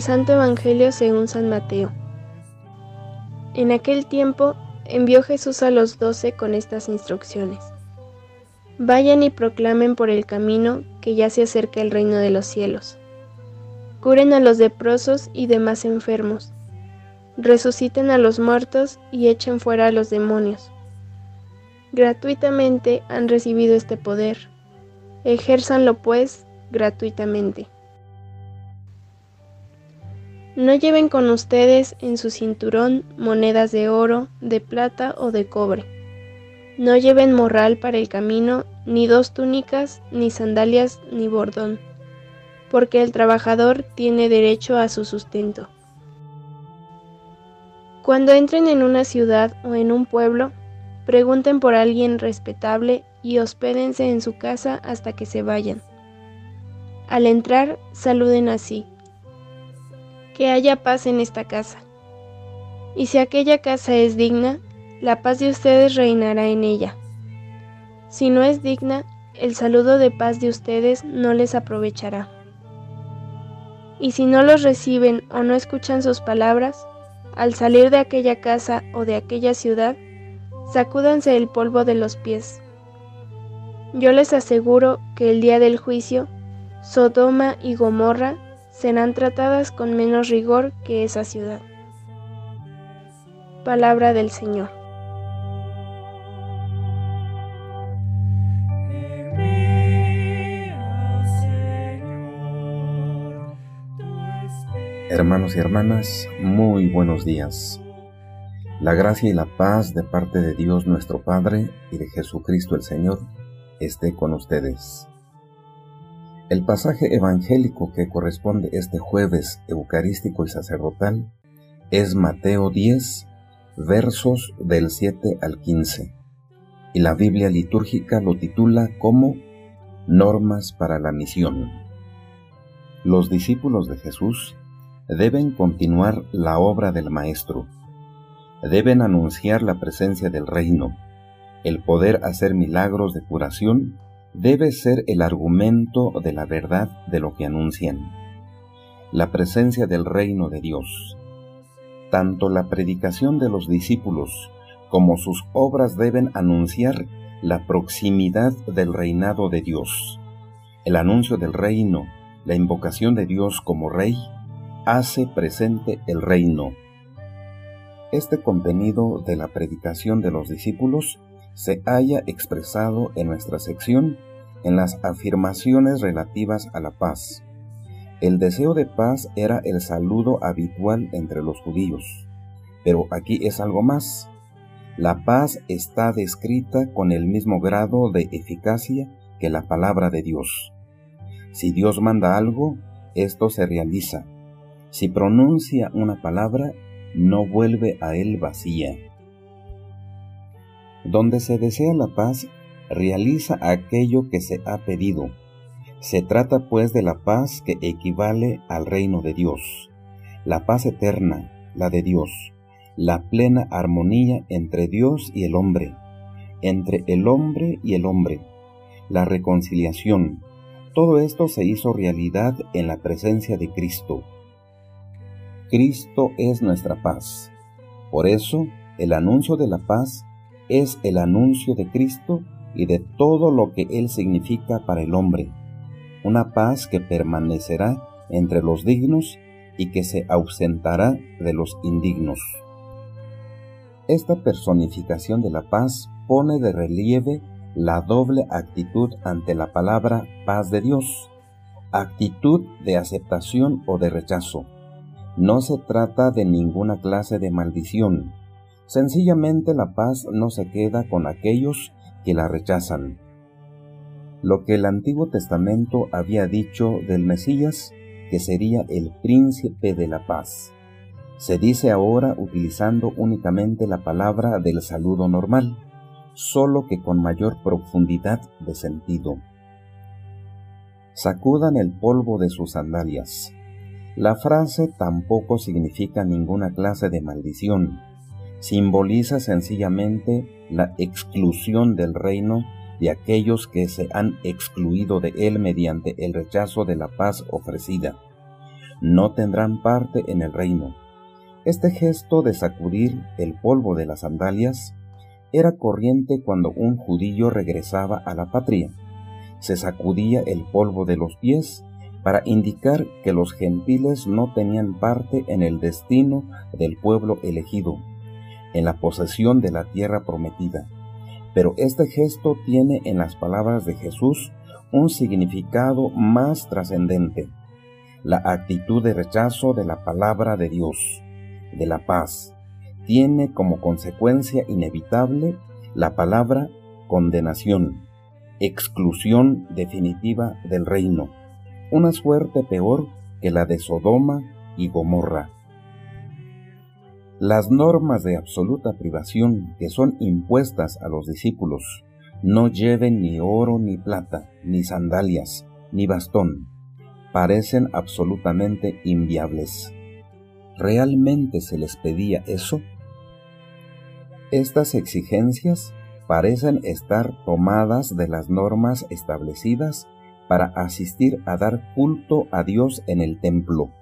Del Santo Evangelio según San Mateo. En aquel tiempo envió Jesús a los doce con estas instrucciones. Vayan y proclamen por el camino que ya se acerca el reino de los cielos. Curen a los leprosos y demás enfermos. Resuciten a los muertos y echen fuera a los demonios. Gratuitamente han recibido este poder. Ejérzanlo pues gratuitamente. No lleven con ustedes en su cinturón monedas de oro, de plata o de cobre. No lleven morral para el camino, ni dos túnicas, ni sandalias, ni bordón, porque el trabajador tiene derecho a su sustento. Cuando entren en una ciudad o en un pueblo, pregunten por alguien respetable y hospédense en su casa hasta que se vayan. Al entrar, saluden así que haya paz en esta casa. Y si aquella casa es digna, la paz de ustedes reinará en ella. Si no es digna, el saludo de paz de ustedes no les aprovechará. Y si no los reciben o no escuchan sus palabras, al salir de aquella casa o de aquella ciudad, sacúdanse el polvo de los pies. Yo les aseguro que el día del juicio, Sodoma y Gomorra serán tratadas con menos rigor que esa ciudad. Palabra del Señor. Hermanos y hermanas, muy buenos días. La gracia y la paz de parte de Dios nuestro Padre y de Jesucristo el Señor esté con ustedes. El pasaje evangélico que corresponde este jueves eucarístico y sacerdotal es Mateo 10, versos del 7 al 15, y la Biblia litúrgica lo titula como Normas para la misión. Los discípulos de Jesús deben continuar la obra del Maestro, deben anunciar la presencia del reino, el poder hacer milagros de curación debe ser el argumento de la verdad de lo que anuncian. La presencia del reino de Dios. Tanto la predicación de los discípulos como sus obras deben anunciar la proximidad del reinado de Dios. El anuncio del reino, la invocación de Dios como rey, hace presente el reino. Este contenido de la predicación de los discípulos se haya expresado en nuestra sección en las afirmaciones relativas a la paz. El deseo de paz era el saludo habitual entre los judíos, pero aquí es algo más. La paz está descrita con el mismo grado de eficacia que la palabra de Dios. Si Dios manda algo, esto se realiza. Si pronuncia una palabra, no vuelve a él vacía. Donde se desea la paz, realiza aquello que se ha pedido. Se trata pues de la paz que equivale al reino de Dios, la paz eterna, la de Dios, la plena armonía entre Dios y el hombre, entre el hombre y el hombre, la reconciliación. Todo esto se hizo realidad en la presencia de Cristo. Cristo es nuestra paz. Por eso, el anuncio de la paz es el anuncio de Cristo y de todo lo que Él significa para el hombre, una paz que permanecerá entre los dignos y que se ausentará de los indignos. Esta personificación de la paz pone de relieve la doble actitud ante la palabra paz de Dios, actitud de aceptación o de rechazo. No se trata de ninguna clase de maldición, Sencillamente la paz no se queda con aquellos que la rechazan. Lo que el Antiguo Testamento había dicho del Mesías, que sería el príncipe de la paz, se dice ahora utilizando únicamente la palabra del saludo normal, solo que con mayor profundidad de sentido. Sacudan el polvo de sus sandalias. La frase tampoco significa ninguna clase de maldición, simboliza sencillamente la exclusión del reino de aquellos que se han excluido de él mediante el rechazo de la paz ofrecida. no tendrán parte en el reino. Este gesto de sacudir el polvo de las sandalias era corriente cuando un judío regresaba a la patria. Se sacudía el polvo de los pies para indicar que los gentiles no tenían parte en el destino del pueblo elegido, en la posesión de la tierra prometida. Pero este gesto tiene en las palabras de Jesús un significado más trascendente, la actitud de rechazo de la palabra de Dios, de la paz, tiene como consecuencia inevitable la palabra condenación, exclusión definitiva del reino, una suerte peor que la de Sodoma y Gomorra. Las normas de absoluta privación que son impuestas a los discípulos no lleven ni oro ni plata, ni sandalias, ni bastón, parecen absolutamente inviables. ¿Realmente se les pedía eso? Estas exigencias parecen estar tomadas de las normas establecidas para asistir a dar culto a Dios en el templo.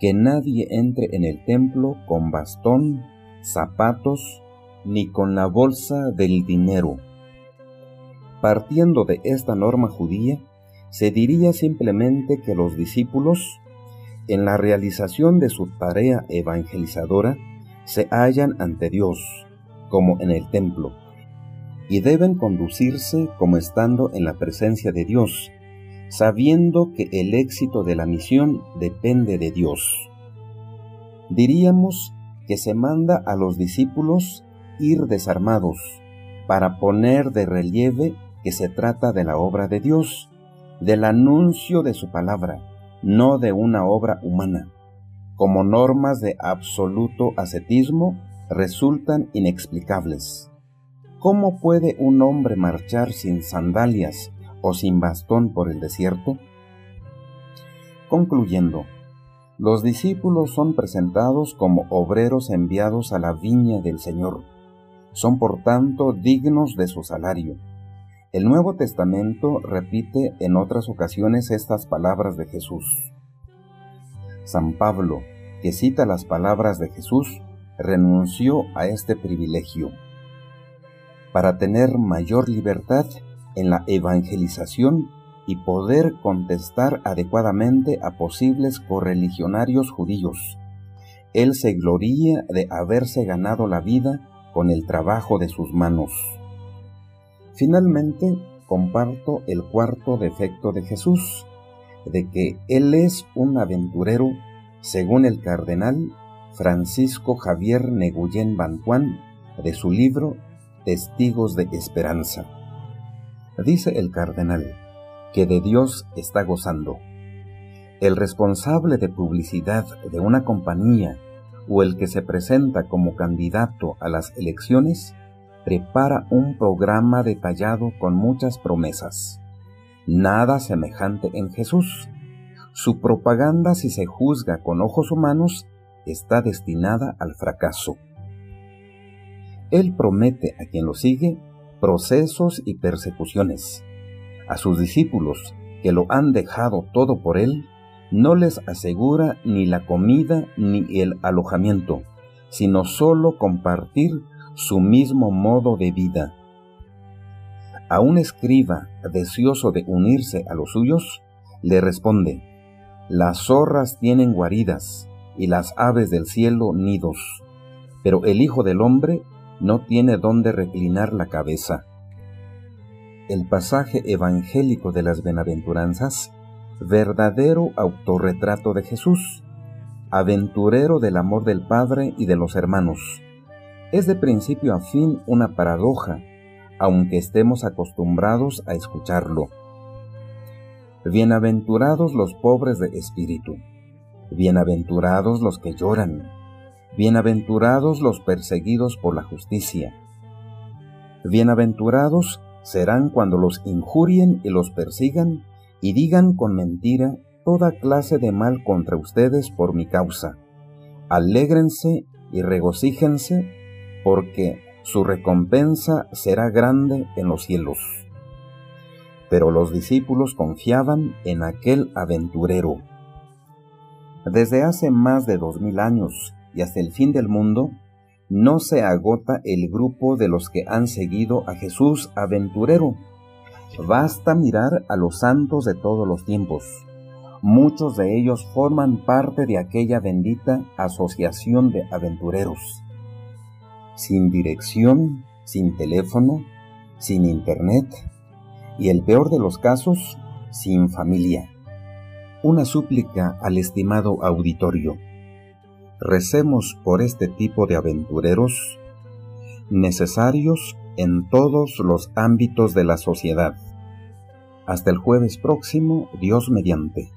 Que nadie entre en el templo con bastón, zapatos, ni con la bolsa del dinero. Partiendo de esta norma judía, se diría simplemente que los discípulos, en la realización de su tarea evangelizadora, se hallan ante Dios, como en el templo, y deben conducirse como estando en la presencia de Dios, sabiendo que el éxito de la misión depende de Dios. Diríamos que se manda a los discípulos ir desarmados, para poner de relieve que se trata de la obra de Dios, del anuncio de su palabra, no de una obra humana como normas de absoluto ascetismo resultan inexplicables. ¿Cómo puede un hombre marchar sin sandalias o sin bastón por el desierto? Concluyendo, los discípulos son presentados como obreros enviados a la viña del Señor. Son por tanto dignos de su salario. El Nuevo Testamento repite en otras ocasiones estas palabras de Jesús. San Pablo, que cita las palabras de Jesús, renunció a este privilegio para tener mayor libertad en la evangelización y poder contestar adecuadamente a posibles correligionarios judíos. Él se gloría de haberse ganado la vida con el trabajo de sus manos. Finalmente, comparto el cuarto defecto de Jesús, de que Él es un aventurero, según el cardenal Francisco Javier Neguyen Bantuán, de su libro Testigos de Esperanza. Dice el cardenal que de Dios está gozando. El responsable de publicidad de una compañía o el que se presenta como candidato a las elecciones prepara un programa detallado con muchas promesas nada semejante en Jesús. Su propaganda, si se juzga con ojos humanos, está destinada al fracaso. Él promete a quien lo sigue procesos y persecuciones. A sus discípulos, que lo han dejado todo por él, no les asegura ni la comida ni el alojamiento, sino solo compartir su mismo modo de vida a un escriba deseoso de unirse a los suyos, le responde, Las zorras tienen guaridas y las aves del cielo nidos, pero el Hijo del Hombre no tiene dónde reclinar la cabeza. El pasaje evangélico de las benaventuranzas, verdadero autorretrato de Jesús, aventurero del amor del Padre y de los hermanos, es de principio a fin una paradoja aunque estemos acostumbrados a escucharlo. Bienaventurados los pobres de espíritu, bienaventurados los que lloran, bienaventurados los perseguidos por la justicia. Bienaventurados serán cuando los injurien y los persigan y digan con mentira toda clase de mal contra ustedes por mi causa. Alégrense y regocíjense, porque su recompensa será grande en los cielos. Pero los discípulos confiaban en aquel aventurero. Desde hace más de dos mil años y hasta el fin del mundo, no se agota el grupo de los que han seguido a Jesús aventurero. Basta mirar a los santos de todos los tiempos. Muchos de ellos forman parte de aquella bendita asociación de aventureros. Sin dirección, sin teléfono, sin internet y el peor de los casos, sin familia. Una súplica al estimado auditorio. Recemos por este tipo de aventureros necesarios en todos los ámbitos de la sociedad. Hasta el jueves próximo, Dios mediante.